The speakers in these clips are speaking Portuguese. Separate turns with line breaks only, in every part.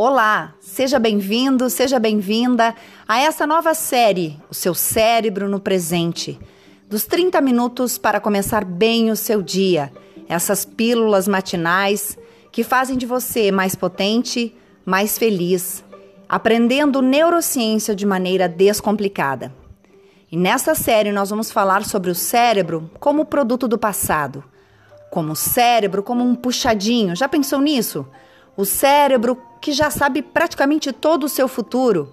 Olá, seja bem-vindo, seja bem-vinda a essa nova série, O Seu Cérebro no Presente. Dos 30 minutos para começar bem o seu dia. Essas pílulas matinais que fazem de você mais potente, mais feliz, aprendendo neurociência de maneira descomplicada. E nessa série nós vamos falar sobre o cérebro como produto do passado, como o cérebro como um puxadinho. Já pensou nisso? O cérebro que já sabe praticamente todo o seu futuro,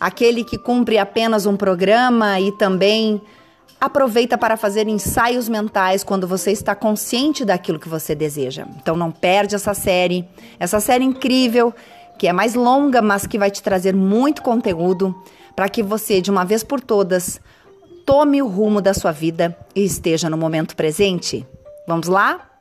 aquele que cumpre apenas um programa e também aproveita para fazer ensaios mentais quando você está consciente daquilo que você deseja. Então não perde essa série, essa série incrível, que é mais longa, mas que vai te trazer muito conteúdo para que você, de uma vez por todas, tome o rumo da sua vida e esteja no momento presente. Vamos lá?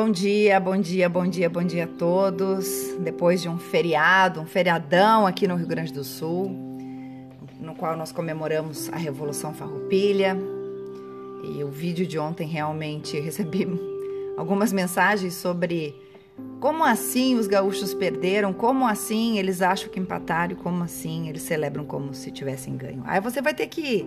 Bom dia, bom dia, bom dia, bom dia a todos. Depois de um feriado, um feriadão aqui no Rio Grande do Sul, no qual nós comemoramos a Revolução Farroupilha. E o vídeo de ontem realmente recebi algumas mensagens sobre como assim os gaúchos perderam, como assim eles acham que empataram, como assim eles celebram como se tivessem ganho. Aí você vai ter que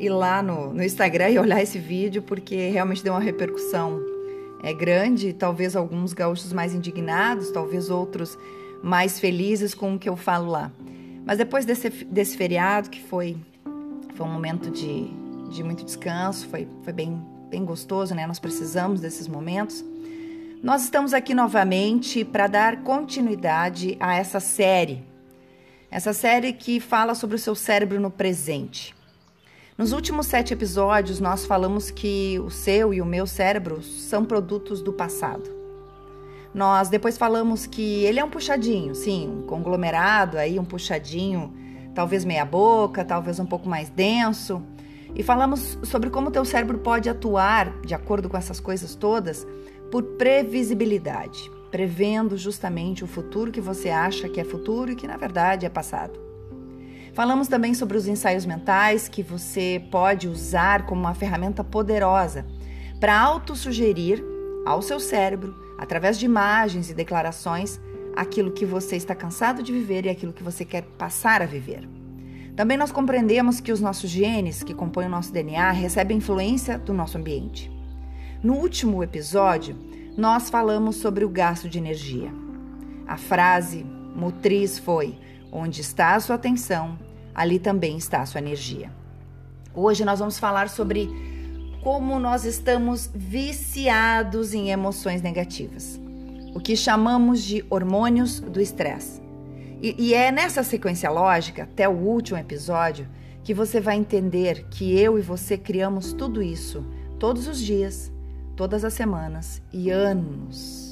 ir lá no, no Instagram e olhar esse vídeo, porque realmente deu uma repercussão é grande, talvez alguns gaúchos mais indignados, talvez outros mais felizes com o que eu falo lá. Mas depois desse, desse feriado, que foi, foi um momento de, de muito descanso, foi, foi bem, bem gostoso, né? Nós precisamos desses momentos. Nós estamos aqui novamente para dar continuidade a essa série. Essa série que fala sobre o seu cérebro no presente. Nos últimos sete episódios, nós falamos que o seu e o meu cérebro são produtos do passado. Nós depois falamos que ele é um puxadinho, sim, um conglomerado aí, um puxadinho, talvez meia boca, talvez um pouco mais denso. E falamos sobre como o teu cérebro pode atuar, de acordo com essas coisas todas, por previsibilidade, prevendo justamente o futuro que você acha que é futuro e que na verdade é passado. Falamos também sobre os ensaios mentais que você pode usar como uma ferramenta poderosa para autossugerir ao seu cérebro, através de imagens e declarações, aquilo que você está cansado de viver e aquilo que você quer passar a viver. Também nós compreendemos que os nossos genes, que compõem o nosso DNA, recebem influência do nosso ambiente. No último episódio, nós falamos sobre o gasto de energia. A frase motriz foi: onde está a sua atenção, ali também está a sua energia. Hoje nós vamos falar sobre como nós estamos viciados em emoções negativas, o que chamamos de hormônios do estresse. E, e é nessa sequência lógica, até o último episódio, que você vai entender que eu e você criamos tudo isso todos os dias, todas as semanas e anos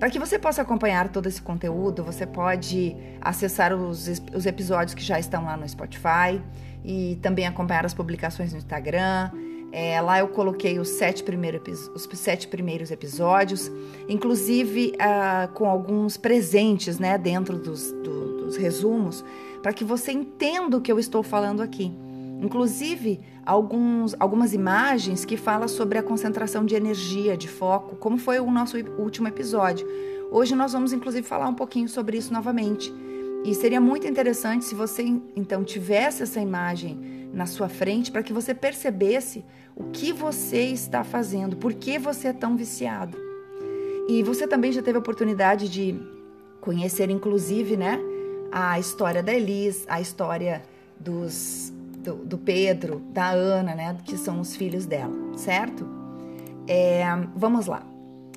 para que você possa acompanhar todo esse conteúdo, você pode acessar os, os episódios que já estão lá no Spotify e também acompanhar as publicações no Instagram. É, lá eu coloquei os sete, primeiros, os sete primeiros episódios, inclusive uh, com alguns presentes né, dentro dos, do, dos resumos, para que você entenda o que eu estou falando aqui. Inclusive, alguns, algumas imagens que falam sobre a concentração de energia, de foco, como foi o nosso último episódio. Hoje nós vamos, inclusive, falar um pouquinho sobre isso novamente. E seria muito interessante se você, então, tivesse essa imagem na sua frente para que você percebesse o que você está fazendo, por que você é tão viciado. E você também já teve a oportunidade de conhecer, inclusive, né, a história da Elis, a história dos do, do, Pedro, da Ana, né, que são os filhos dela, certo? É, vamos lá.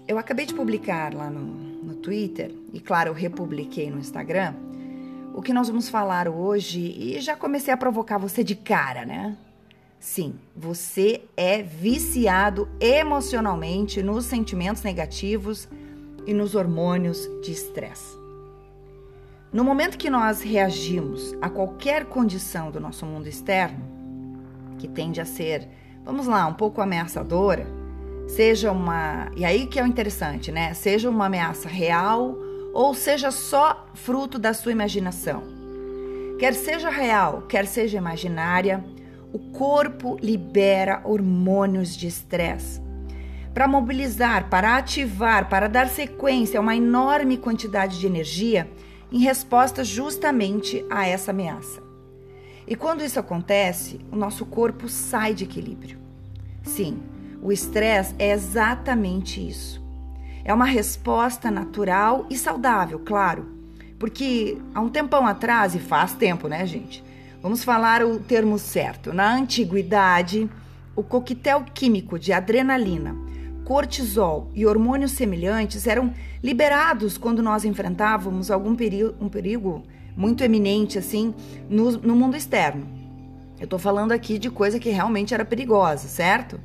Eu acabei de publicar lá no, no Twitter, e claro, eu republiquei no Instagram, o que nós vamos falar hoje, e já comecei a provocar você de cara, né? Sim, você é viciado emocionalmente nos sentimentos negativos e nos hormônios de estresse. No momento que nós reagimos a qualquer condição do nosso mundo externo, que tende a ser, vamos lá, um pouco ameaçadora, seja uma. E aí que é o interessante, né? Seja uma ameaça real ou seja só fruto da sua imaginação. Quer seja real, quer seja imaginária, o corpo libera hormônios de estresse. Para mobilizar, para ativar, para dar sequência a uma enorme quantidade de energia em resposta justamente a essa ameaça. E quando isso acontece, o nosso corpo sai de equilíbrio. Sim, o estresse é exatamente isso. É uma resposta natural e saudável, claro, porque há um tempão atrás, e faz tempo, né, gente? Vamos falar o termo certo. Na antiguidade, o coquetel químico de adrenalina, cortisol e hormônios semelhantes eram liberados quando nós enfrentávamos algum perigo, um perigo muito eminente assim no, no mundo externo. Eu estou falando aqui de coisa que realmente era perigosa, certo?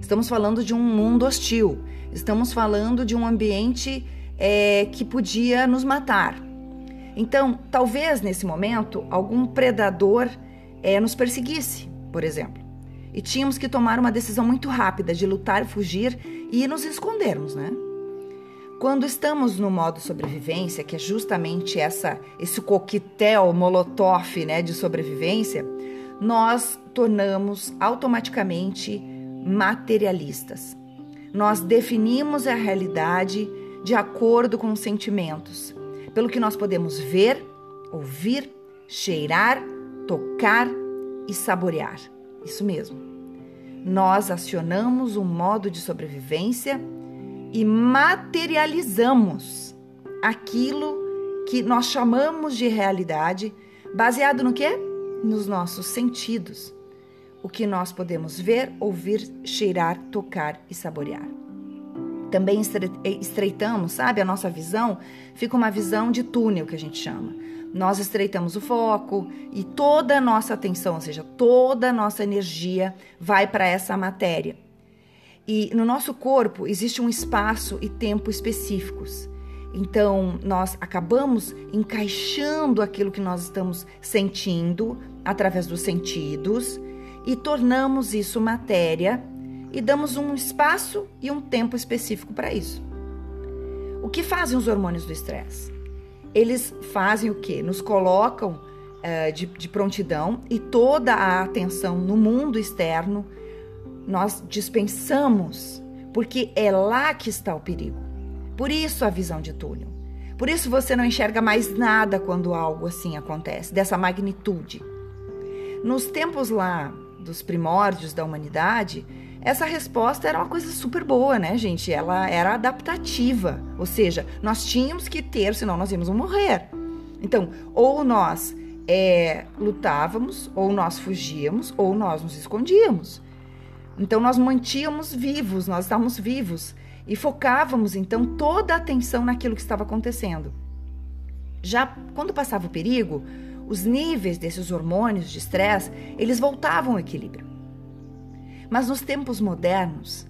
Estamos falando de um mundo hostil. Estamos falando de um ambiente é, que podia nos matar. Então, talvez nesse momento algum predador é, nos perseguisse, por exemplo. E tínhamos que tomar uma decisão muito rápida de lutar, fugir e nos escondermos, né? Quando estamos no modo sobrevivência, que é justamente essa esse coquetel molotov, né, de sobrevivência, nós tornamos automaticamente materialistas. Nós definimos a realidade de acordo com os sentimentos, pelo que nós podemos ver, ouvir, cheirar, tocar e saborear. Isso mesmo. Nós acionamos um modo de sobrevivência e materializamos aquilo que nós chamamos de realidade, baseado no quê? Nos nossos sentidos. O que nós podemos ver, ouvir, cheirar, tocar e saborear. Também estreitamos, sabe, a nossa visão, fica uma visão de túnel que a gente chama. Nós estreitamos o foco e toda a nossa atenção, ou seja, toda a nossa energia vai para essa matéria. E no nosso corpo existe um espaço e tempo específicos. Então, nós acabamos encaixando aquilo que nós estamos sentindo através dos sentidos e tornamos isso matéria e damos um espaço e um tempo específico para isso. O que fazem os hormônios do estresse? Eles fazem o que? Nos colocam uh, de, de prontidão e toda a atenção no mundo externo nós dispensamos, porque é lá que está o perigo. Por isso a visão de túnel. Por isso você não enxerga mais nada quando algo assim acontece, dessa magnitude. Nos tempos lá dos primórdios da humanidade, essa resposta era uma coisa super boa, né, gente? Ela era adaptativa, ou seja, nós tínhamos que ter, senão nós íamos morrer. Então, ou nós é, lutávamos, ou nós fugíamos, ou nós nos escondíamos. Então nós mantínhamos vivos, nós estávamos vivos e focávamos então toda a atenção naquilo que estava acontecendo. Já quando passava o perigo, os níveis desses hormônios de estresse, eles voltavam ao equilíbrio. Mas nos tempos modernos,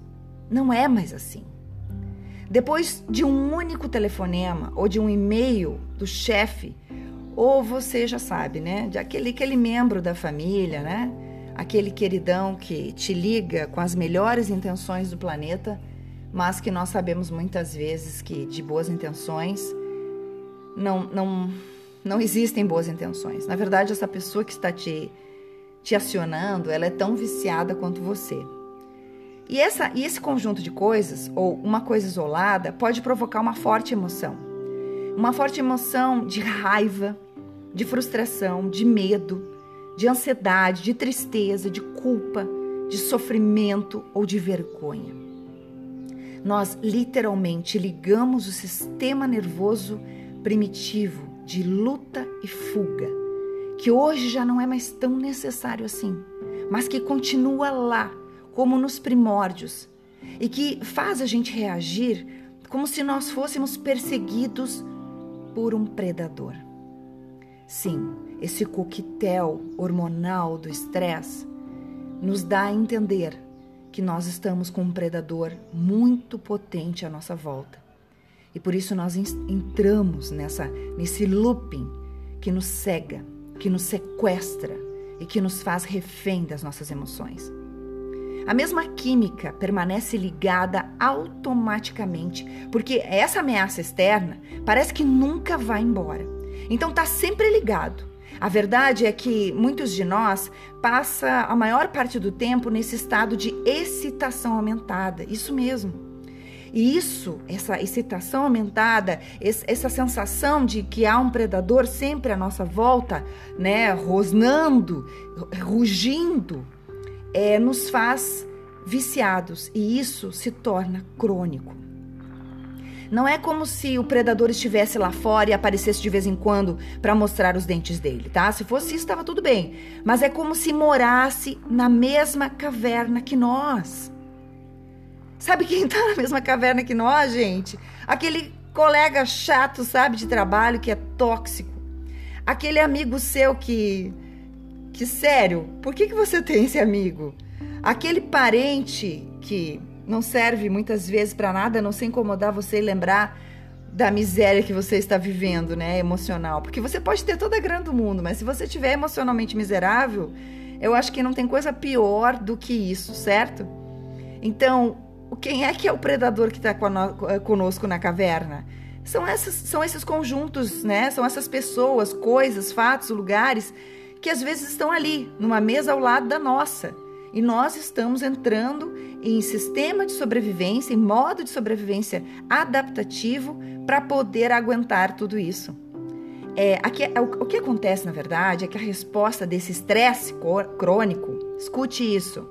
não é mais assim. Depois de um único telefonema ou de um e-mail do chefe, ou você já sabe, né, de aquele, aquele membro da família, né, aquele queridão que te liga com as melhores intenções do planeta, mas que nós sabemos muitas vezes que de boas intenções não não não existem boas intenções. Na verdade, essa pessoa que está te te acionando, ela é tão viciada quanto você. E, essa, e esse conjunto de coisas, ou uma coisa isolada, pode provocar uma forte emoção. Uma forte emoção de raiva, de frustração, de medo, de ansiedade, de tristeza, de culpa, de sofrimento ou de vergonha. Nós literalmente ligamos o sistema nervoso primitivo de luta e fuga, que hoje já não é mais tão necessário assim, mas que continua lá, como nos primórdios, e que faz a gente reagir como se nós fôssemos perseguidos por um predador. Sim, esse coquetel hormonal do estresse nos dá a entender que nós estamos com um predador muito potente à nossa volta. E por isso nós entramos nessa nesse looping que nos cega, que nos sequestra e que nos faz refém das nossas emoções. A mesma química permanece ligada automaticamente, porque essa ameaça externa parece que nunca vai embora. Então tá sempre ligado. A verdade é que muitos de nós passa a maior parte do tempo nesse estado de excitação aumentada. Isso mesmo. E isso, essa excitação aumentada, essa sensação de que há um predador sempre à nossa volta, né, rosnando, rugindo, é, nos faz viciados e isso se torna crônico. Não é como se o predador estivesse lá fora e aparecesse de vez em quando para mostrar os dentes dele, tá? Se fosse isso, estava tudo bem. Mas é como se morasse na mesma caverna que nós. Sabe quem tá na mesma caverna que nós, gente? Aquele colega chato, sabe, de trabalho que é tóxico. Aquele amigo seu que. Que sério, por que, que você tem esse amigo? Aquele parente que não serve muitas vezes para nada, não se incomodar você e lembrar da miséria que você está vivendo, né, emocional. Porque você pode ter toda a grana do mundo, mas se você estiver emocionalmente miserável, eu acho que não tem coisa pior do que isso, certo? Então, quem é que é o predador que está conosco na caverna? São, essas, são esses conjuntos, né? São essas pessoas, coisas, fatos, lugares que às vezes estão ali, numa mesa ao lado da nossa. E nós estamos entrando em sistema de sobrevivência, em modo de sobrevivência adaptativo para poder aguentar tudo isso. É, aqui, é, o, o que acontece, na verdade, é que a resposta desse estresse crônico, escute isso,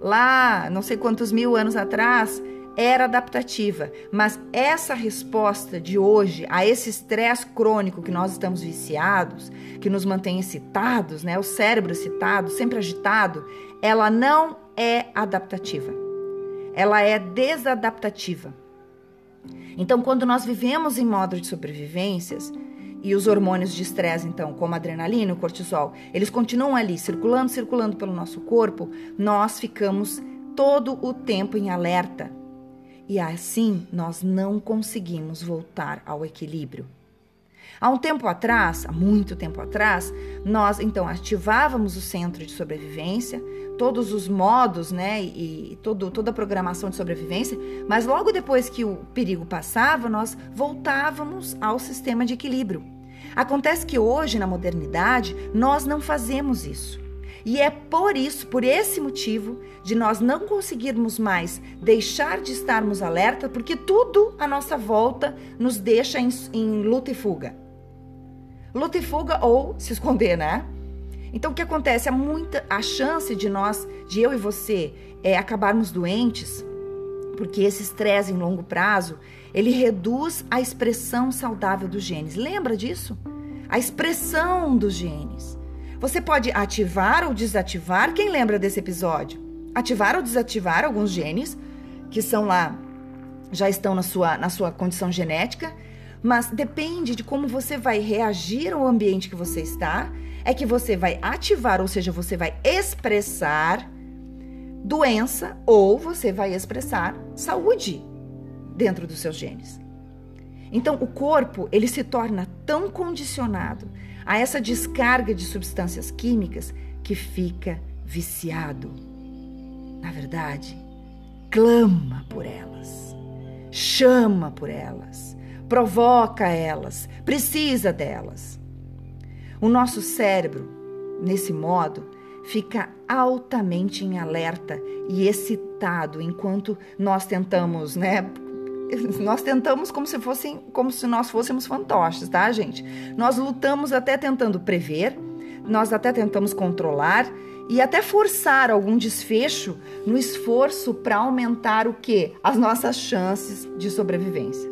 lá não sei quantos mil anos atrás, era adaptativa, mas essa resposta de hoje a esse estresse crônico que nós estamos viciados, que nos mantém excitados, né, o cérebro excitado, sempre agitado, ela não é adaptativa. Ela é desadaptativa. Então, quando nós vivemos em modo de sobrevivências, e os hormônios de estresse, então, como a adrenalina e o cortisol, eles continuam ali circulando, circulando pelo nosso corpo, nós ficamos todo o tempo em alerta. E assim nós não conseguimos voltar ao equilíbrio. Há um tempo atrás, há muito tempo atrás, nós então ativávamos o centro de sobrevivência, todos os modos, né, e todo, toda a programação de sobrevivência, mas logo depois que o perigo passava, nós voltávamos ao sistema de equilíbrio. Acontece que hoje, na modernidade, nós não fazemos isso. E é por isso, por esse motivo, de nós não conseguirmos mais deixar de estarmos alerta, porque tudo à nossa volta nos deixa em, em luta e fuga. Luta e fuga ou se esconder, né? Então o que acontece? Há muita a chance de nós, de eu e você, é acabarmos doentes, porque esse estresse em longo prazo, ele reduz a expressão saudável dos genes. Lembra disso? A expressão dos genes. Você pode ativar ou desativar. Quem lembra desse episódio? Ativar ou desativar alguns genes que são lá, já estão na sua, na sua condição genética, mas depende de como você vai reagir ao ambiente que você está é que você vai ativar, ou seja, você vai expressar doença ou você vai expressar saúde dentro dos seus genes. Então, o corpo, ele se torna tão condicionado a essa descarga de substâncias químicas que fica viciado. Na verdade, clama por elas, chama por elas, provoca elas, precisa delas. O nosso cérebro, nesse modo, fica altamente em alerta e excitado enquanto nós tentamos, né? Nós tentamos como se fossem, como se nós fôssemos fantoches, tá, gente? Nós lutamos até tentando prever, nós até tentamos controlar e até forçar algum desfecho no esforço para aumentar o que? As nossas chances de sobrevivência.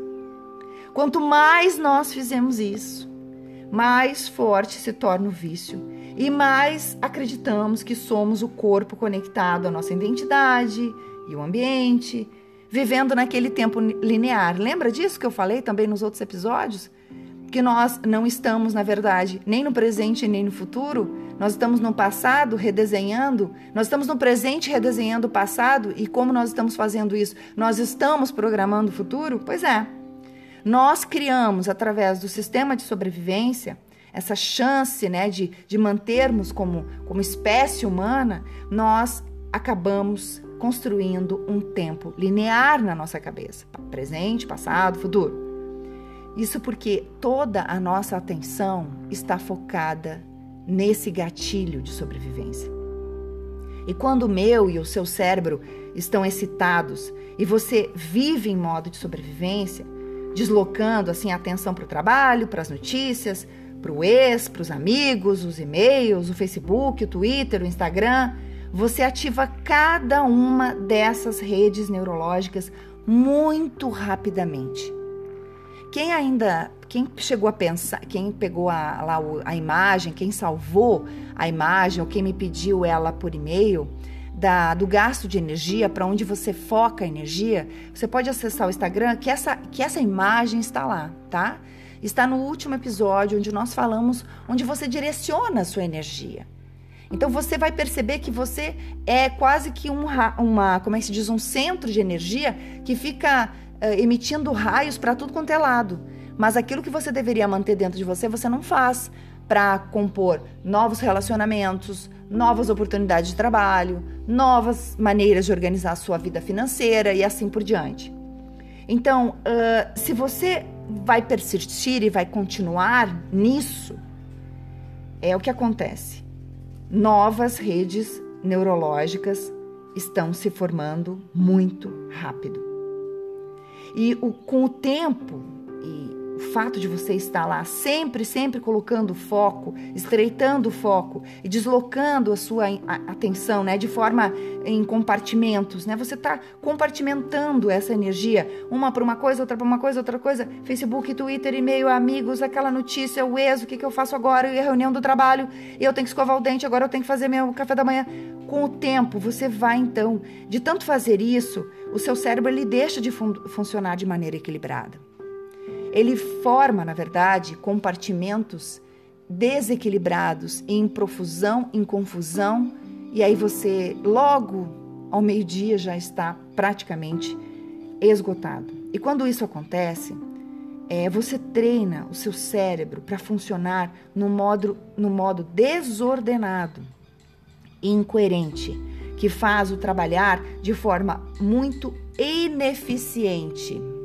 Quanto mais nós fizemos isso, mais forte se torna o vício e mais acreditamos que somos o corpo conectado à nossa identidade e o ambiente, vivendo naquele tempo linear. Lembra disso que eu falei também nos outros episódios? Que nós não estamos, na verdade, nem no presente nem no futuro, nós estamos no passado redesenhando, nós estamos no presente redesenhando o passado e como nós estamos fazendo isso? Nós estamos programando o futuro? Pois é. Nós criamos, através do sistema de sobrevivência, essa chance né, de, de mantermos como, como espécie humana, nós acabamos construindo um tempo linear na nossa cabeça presente, passado, futuro. Isso porque toda a nossa atenção está focada nesse gatilho de sobrevivência. E quando o meu e o seu cérebro estão excitados e você vive em modo de sobrevivência, deslocando assim a atenção para o trabalho, para as notícias, para o ex, para os amigos, os e-mails, o Facebook, o Twitter, o Instagram, você ativa cada uma dessas redes neurológicas muito rapidamente. Quem ainda, quem chegou a pensar, quem pegou a, lá a imagem, quem salvou a imagem ou quem me pediu ela por e-mail, da, do gasto de energia, para onde você foca a energia, você pode acessar o Instagram, que essa, que essa imagem está lá, tá? Está no último episódio, onde nós falamos onde você direciona a sua energia. Então você vai perceber que você é quase que um, uma, como é que se diz, um centro de energia que fica uh, emitindo raios para tudo quanto é lado. Mas aquilo que você deveria manter dentro de você, você não faz para compor novos relacionamentos, novas oportunidades de trabalho, novas maneiras de organizar a sua vida financeira e assim por diante. Então, uh, se você vai persistir e vai continuar nisso, é o que acontece. Novas redes neurológicas estão se formando muito rápido. E o, com o tempo e o fato de você estar lá sempre, sempre colocando foco, estreitando o foco e deslocando a sua atenção, né, de forma em compartimentos, né? Você está compartimentando essa energia, uma para uma coisa, outra para uma coisa, outra coisa. Facebook, Twitter, e-mail, amigos, aquela notícia, o ex, o que, que eu faço agora, e a reunião do trabalho, e eu tenho que escovar o dente, agora eu tenho que fazer meu café da manhã. Com o tempo, você vai então, de tanto fazer isso, o seu cérebro ele deixa de fun funcionar de maneira equilibrada. Ele forma, na verdade, compartimentos desequilibrados em profusão, em confusão, e aí você logo ao meio-dia já está praticamente esgotado. E quando isso acontece, é, você treina o seu cérebro para funcionar no modo, no modo desordenado e incoerente, que faz o trabalhar de forma muito ineficiente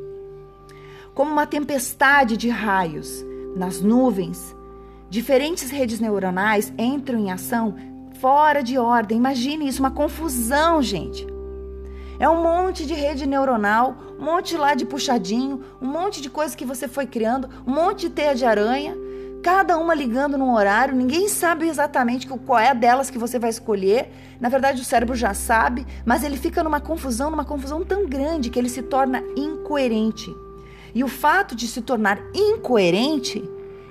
como uma tempestade de raios nas nuvens. Diferentes redes neuronais entram em ação fora de ordem. Imagine isso, uma confusão, gente. É um monte de rede neuronal, um monte lá de puxadinho, um monte de coisa que você foi criando, um monte de teia de aranha, cada uma ligando num horário, ninguém sabe exatamente qual é delas que você vai escolher. Na verdade, o cérebro já sabe, mas ele fica numa confusão, numa confusão tão grande que ele se torna incoerente. E o fato de se tornar incoerente,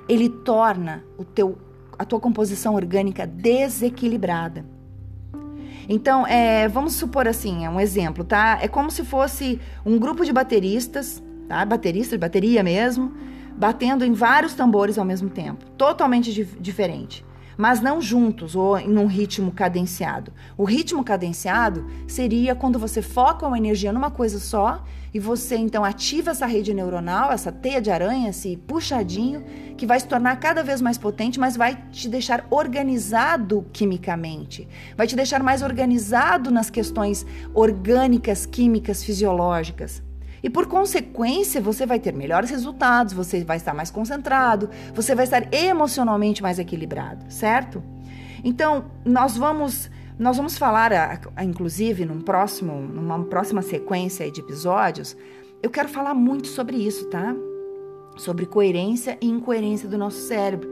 ele torna o teu, a tua composição orgânica desequilibrada. Então, é, vamos supor assim, é um exemplo, tá? É como se fosse um grupo de bateristas, tá? Baterista de bateria mesmo, batendo em vários tambores ao mesmo tempo, totalmente diferente mas não juntos ou em um ritmo cadenciado. O ritmo cadenciado seria quando você foca uma energia numa coisa só e você então ativa essa rede neuronal, essa teia de aranha, esse puxadinho, que vai se tornar cada vez mais potente, mas vai te deixar organizado quimicamente, vai te deixar mais organizado nas questões orgânicas, químicas, fisiológicas. E por consequência, você vai ter melhores resultados, você vai estar mais concentrado, você vai estar emocionalmente mais equilibrado, certo? Então, nós vamos nós vamos falar, inclusive, num próximo, numa próxima sequência de episódios, eu quero falar muito sobre isso, tá? Sobre coerência e incoerência do nosso cérebro.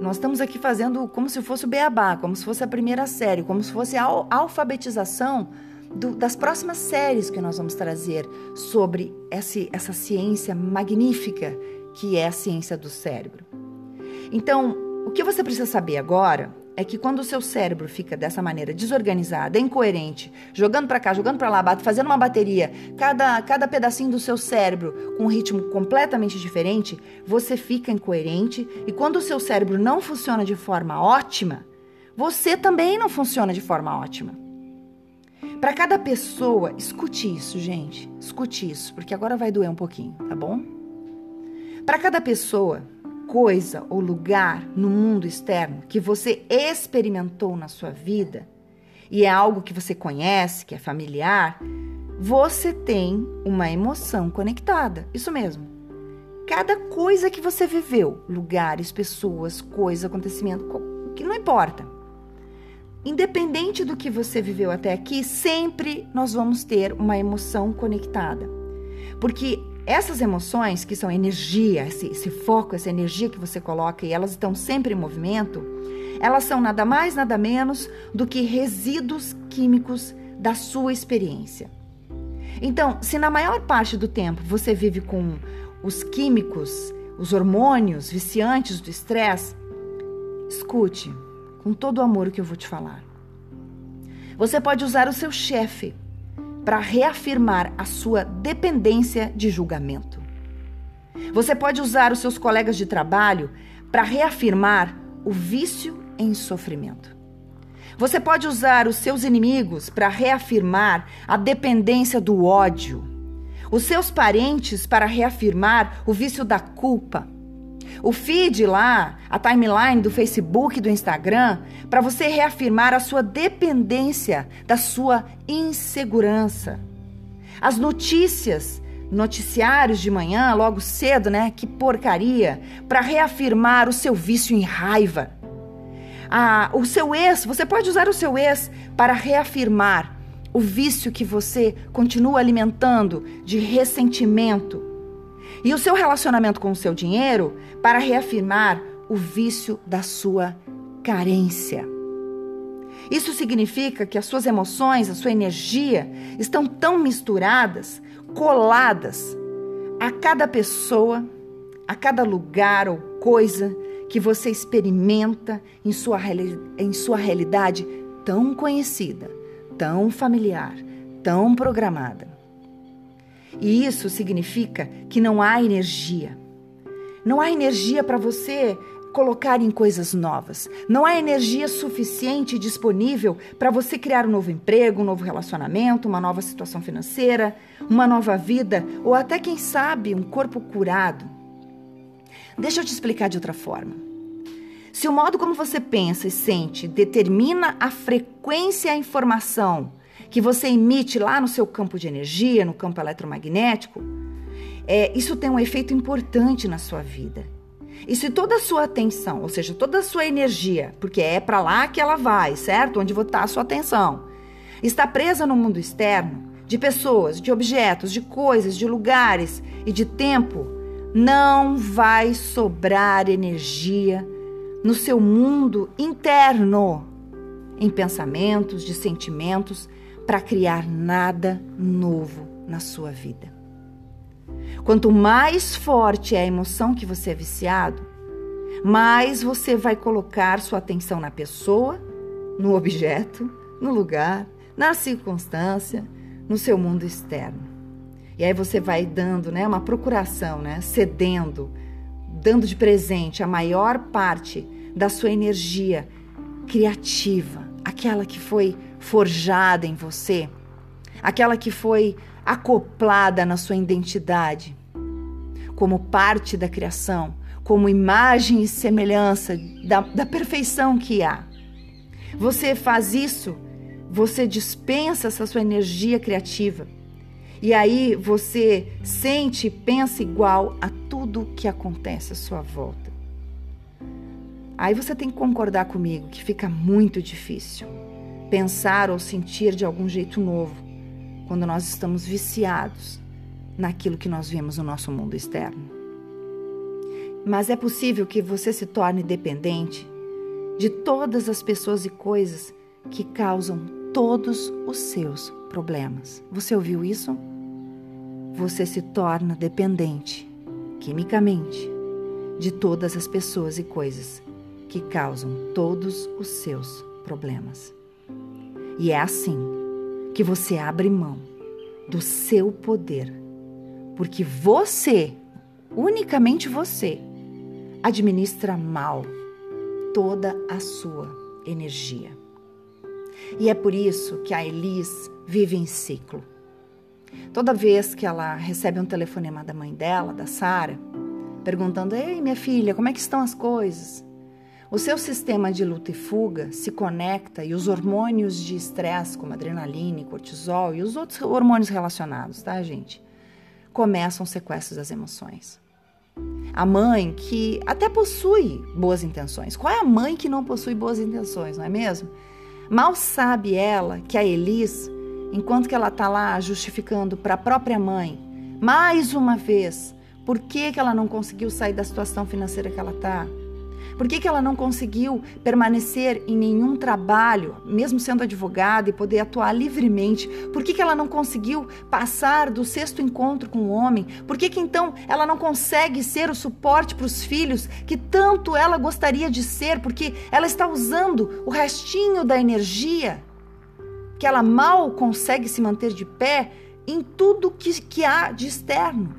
Nós estamos aqui fazendo como se fosse o beabá, como se fosse a primeira série, como se fosse a alfabetização do, das próximas séries que nós vamos trazer sobre essa, essa ciência magnífica que é a ciência do cérebro. Então, o que você precisa saber agora é que quando o seu cérebro fica dessa maneira desorganizado, incoerente, jogando para cá, jogando para lá, fazendo uma bateria, cada, cada pedacinho do seu cérebro com um ritmo completamente diferente, você fica incoerente e quando o seu cérebro não funciona de forma ótima, você também não funciona de forma ótima. Para cada pessoa, escute isso, gente. Escute isso, porque agora vai doer um pouquinho, tá bom? Para cada pessoa, coisa ou lugar no mundo externo que você experimentou na sua vida e é algo que você conhece, que é familiar, você tem uma emoção conectada. Isso mesmo. Cada coisa que você viveu, lugares, pessoas, coisas, acontecimento, que não importa. Independente do que você viveu até aqui, sempre nós vamos ter uma emoção conectada. Porque essas emoções, que são energia, esse, esse, foco, essa energia que você coloca e elas estão sempre em movimento, elas são nada mais, nada menos do que resíduos químicos da sua experiência. Então, se na maior parte do tempo você vive com os químicos, os hormônios viciantes do estresse, escute com todo o amor que eu vou te falar. Você pode usar o seu chefe para reafirmar a sua dependência de julgamento. Você pode usar os seus colegas de trabalho para reafirmar o vício em sofrimento. Você pode usar os seus inimigos para reafirmar a dependência do ódio. Os seus parentes para reafirmar o vício da culpa o feed lá, a timeline do Facebook e do Instagram, para você reafirmar a sua dependência da sua insegurança. As notícias, noticiários de manhã, logo cedo, né? Que porcaria, para reafirmar o seu vício em raiva. Ah, o seu ex, você pode usar o seu ex para reafirmar o vício que você continua alimentando de ressentimento, e o seu relacionamento com o seu dinheiro para reafirmar o vício da sua carência. Isso significa que as suas emoções, a sua energia estão tão misturadas, coladas a cada pessoa, a cada lugar ou coisa que você experimenta em sua, em sua realidade tão conhecida, tão familiar, tão programada. E isso significa que não há energia. Não há energia para você colocar em coisas novas. Não há energia suficiente disponível para você criar um novo emprego, um novo relacionamento, uma nova situação financeira, uma nova vida ou até, quem sabe, um corpo curado. Deixa eu te explicar de outra forma. Se o modo como você pensa e sente determina a frequência e a informação que você emite lá no seu campo de energia, no campo eletromagnético, é, isso tem um efeito importante na sua vida. E se toda a sua atenção, ou seja, toda a sua energia, porque é para lá que ela vai, certo? Onde está a sua atenção, está presa no mundo externo, de pessoas, de objetos, de coisas, de lugares e de tempo, não vai sobrar energia no seu mundo interno, em pensamentos, de sentimentos para criar nada novo na sua vida. Quanto mais forte é a emoção que você é viciado, mais você vai colocar sua atenção na pessoa, no objeto, no lugar, na circunstância, no seu mundo externo. E aí você vai dando, né, uma procuração, né, cedendo, dando de presente a maior parte da sua energia criativa, aquela que foi forjada em você, aquela que foi acoplada na sua identidade, como parte da criação, como imagem e semelhança da, da perfeição que há. Você faz isso, você dispensa essa sua energia criativa. E aí você sente e pensa igual a tudo que acontece à sua volta. Aí você tem que concordar comigo que fica muito difícil pensar ou sentir de algum jeito novo quando nós estamos viciados naquilo que nós vemos no nosso mundo externo. Mas é possível que você se torne dependente de todas as pessoas e coisas que causam todos os seus problemas. Você ouviu isso? Você se torna dependente, quimicamente, de todas as pessoas e coisas que causam todos os seus problemas. E é assim que você abre mão do seu poder, porque você, unicamente você, administra mal toda a sua energia. E é por isso que a Elis vive em ciclo. Toda vez que ela recebe um telefonema da mãe dela, da Sara, perguntando: "Ei, minha filha, como é que estão as coisas?" O seu sistema de luta e fuga se conecta e os hormônios de estresse, como adrenalina, cortisol e os outros hormônios relacionados, tá, gente? Começam sequestros das emoções. a mãe que até possui boas intenções. Qual é a mãe que não possui boas intenções, não é mesmo? Mal sabe ela que a Elis, enquanto que ela está lá justificando para a própria mãe, mais uma vez, por que, que ela não conseguiu sair da situação financeira que ela está? Por que, que ela não conseguiu permanecer em nenhum trabalho, mesmo sendo advogada e poder atuar livremente? Por que, que ela não conseguiu passar do sexto encontro com o homem? Por que, que então ela não consegue ser o suporte para os filhos que tanto ela gostaria de ser? Porque ela está usando o restinho da energia que ela mal consegue se manter de pé em tudo que, que há de externo.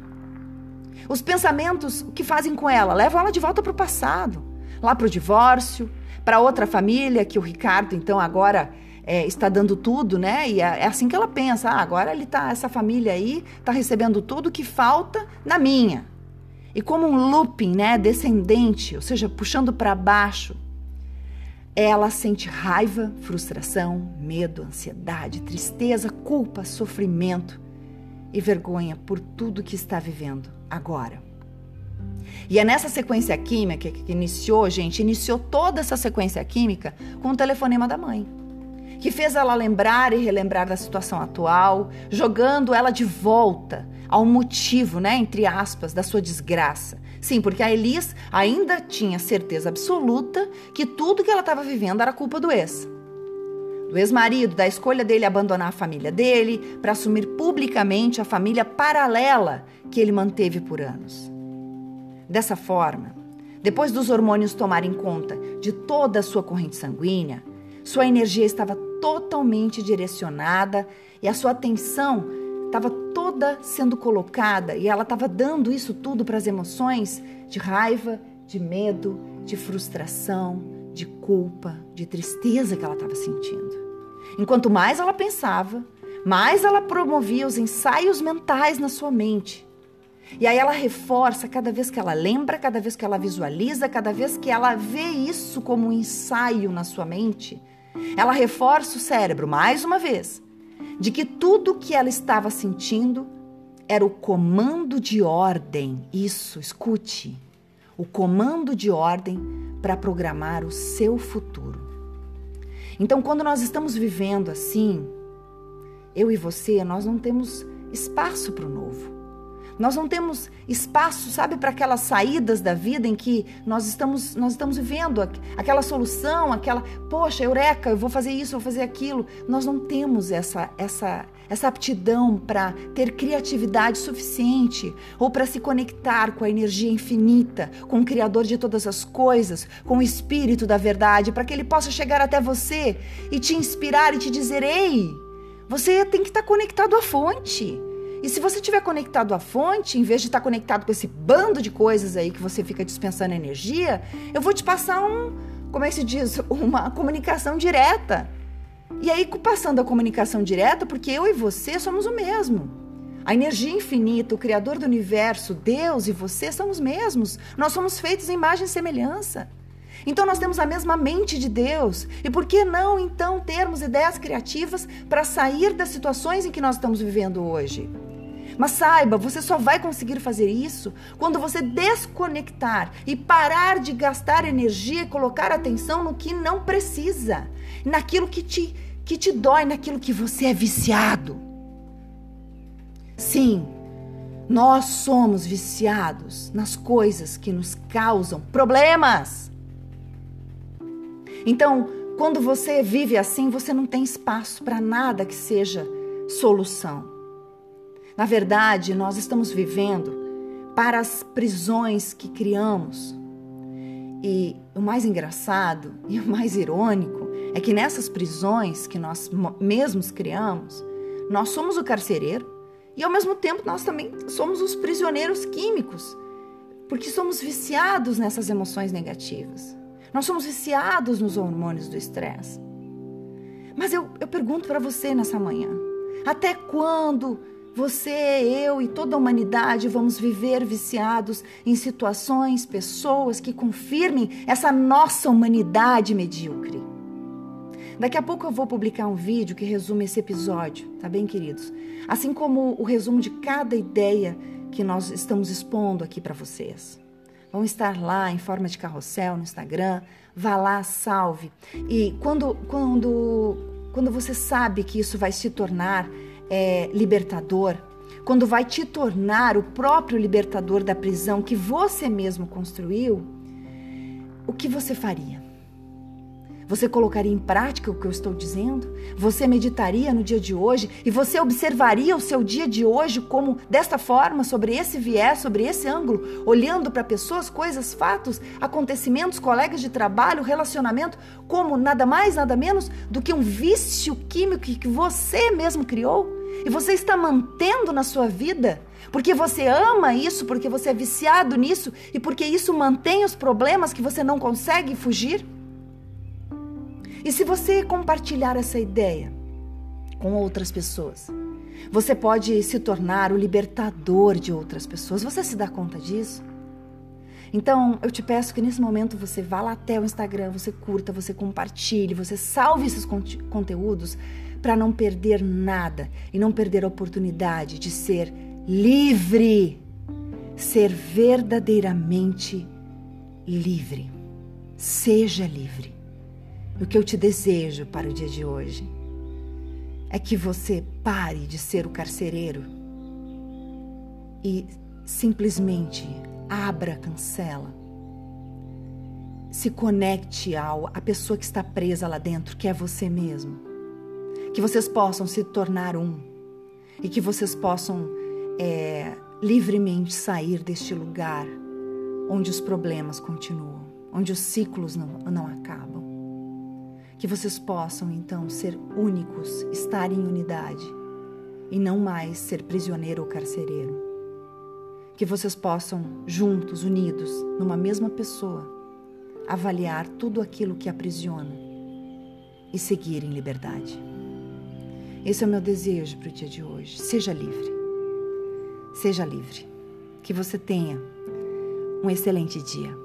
Os pensamentos que fazem com ela levam ela de volta para o passado lá para o divórcio, para outra família, que o Ricardo, então, agora é, está dando tudo, né? E é, é assim que ela pensa: ah, agora ele tá, essa família aí está recebendo tudo que falta na minha. E como um looping, né, descendente, ou seja, puxando para baixo, ela sente raiva, frustração, medo, ansiedade, tristeza, culpa, sofrimento e vergonha por tudo que está vivendo agora. E é nessa sequência química que iniciou, gente, iniciou toda essa sequência química com o telefonema da mãe. Que fez ela lembrar e relembrar da situação atual, jogando ela de volta ao motivo, né, entre aspas, da sua desgraça. Sim, porque a Elis ainda tinha certeza absoluta que tudo que ela estava vivendo era culpa do ex. Do ex-marido, da escolha dele abandonar a família dele para assumir publicamente a família paralela que ele manteve por anos. Dessa forma, depois dos hormônios tomarem conta de toda a sua corrente sanguínea, sua energia estava totalmente direcionada e a sua atenção estava toda sendo colocada e ela estava dando isso tudo para as emoções de raiva, de medo, de frustração, de culpa, de tristeza que ela estava sentindo. Enquanto mais ela pensava, mais ela promovia os ensaios mentais na sua mente e aí ela reforça cada vez que ela lembra, cada vez que ela visualiza, cada vez que ela vê isso como um ensaio na sua mente. Ela reforça o cérebro mais uma vez de que tudo que ela estava sentindo era o comando de ordem. Isso, escute. O comando de ordem para programar o seu futuro. Então, quando nós estamos vivendo assim, eu e você, nós não temos espaço para o novo. Nós não temos espaço, sabe, para aquelas saídas da vida em que nós estamos, nós estamos vivendo aquela solução, aquela, poxa, eureka, eu vou fazer isso, vou fazer aquilo. Nós não temos essa essa essa aptidão para ter criatividade suficiente ou para se conectar com a energia infinita, com o criador de todas as coisas, com o espírito da verdade, para que ele possa chegar até você e te inspirar e te dizer: "Ei, você tem que estar conectado à fonte. E se você estiver conectado à fonte, em vez de estar conectado com esse bando de coisas aí que você fica dispensando energia, eu vou te passar um, como é que se diz, uma comunicação direta. E aí, passando a comunicação direta, porque eu e você somos o mesmo. A energia infinita, o Criador do universo, Deus e você somos mesmos. Nós somos feitos em imagem e semelhança. Então nós temos a mesma mente de Deus. E por que não então termos ideias criativas para sair das situações em que nós estamos vivendo hoje? Mas saiba, você só vai conseguir fazer isso quando você desconectar e parar de gastar energia e colocar atenção no que não precisa, naquilo que te, que te dói, naquilo que você é viciado. Sim, nós somos viciados nas coisas que nos causam problemas. Então, quando você vive assim, você não tem espaço para nada que seja solução. Na verdade, nós estamos vivendo para as prisões que criamos. E o mais engraçado e o mais irônico é que nessas prisões que nós mesmos criamos, nós somos o carcereiro e ao mesmo tempo nós também somos os prisioneiros químicos, porque somos viciados nessas emoções negativas. Nós somos viciados nos hormônios do estresse. Mas eu, eu pergunto para você nessa manhã: até quando você, eu e toda a humanidade vamos viver viciados em situações, pessoas que confirmem essa nossa humanidade medíocre. Daqui a pouco eu vou publicar um vídeo que resume esse episódio, tá bem, queridos? Assim como o resumo de cada ideia que nós estamos expondo aqui para vocês. vão estar lá em forma de carrossel no Instagram. Vá lá, salve. E quando, quando, quando você sabe que isso vai se tornar é, libertador, quando vai te tornar o próprio libertador da prisão que você mesmo construiu, o que você faria? Você colocaria em prática o que eu estou dizendo? Você meditaria no dia de hoje e você observaria o seu dia de hoje como desta forma, sobre esse viés, sobre esse ângulo, olhando para pessoas, coisas, fatos, acontecimentos, colegas de trabalho, relacionamento, como nada mais, nada menos do que um vício químico que você mesmo criou? E você está mantendo na sua vida porque você ama isso, porque você é viciado nisso e porque isso mantém os problemas que você não consegue fugir? E se você compartilhar essa ideia com outras pessoas, você pode se tornar o libertador de outras pessoas. Você se dá conta disso? Então, eu te peço que nesse momento você vá lá até o Instagram, você curta, você compartilhe, você salve esses conteúdos para não perder nada e não perder a oportunidade de ser livre, ser verdadeiramente livre. Seja livre. O que eu te desejo para o dia de hoje é que você pare de ser o carcereiro e simplesmente abra a cancela. Se conecte ao a pessoa que está presa lá dentro, que é você mesmo. Que vocês possam se tornar um e que vocês possam é, livremente sair deste lugar onde os problemas continuam, onde os ciclos não, não acabam. Que vocês possam então ser únicos, estar em unidade e não mais ser prisioneiro ou carcereiro. Que vocês possam, juntos, unidos, numa mesma pessoa, avaliar tudo aquilo que aprisiona e seguir em liberdade. Esse é o meu desejo para o dia de hoje. Seja livre. Seja livre. Que você tenha um excelente dia.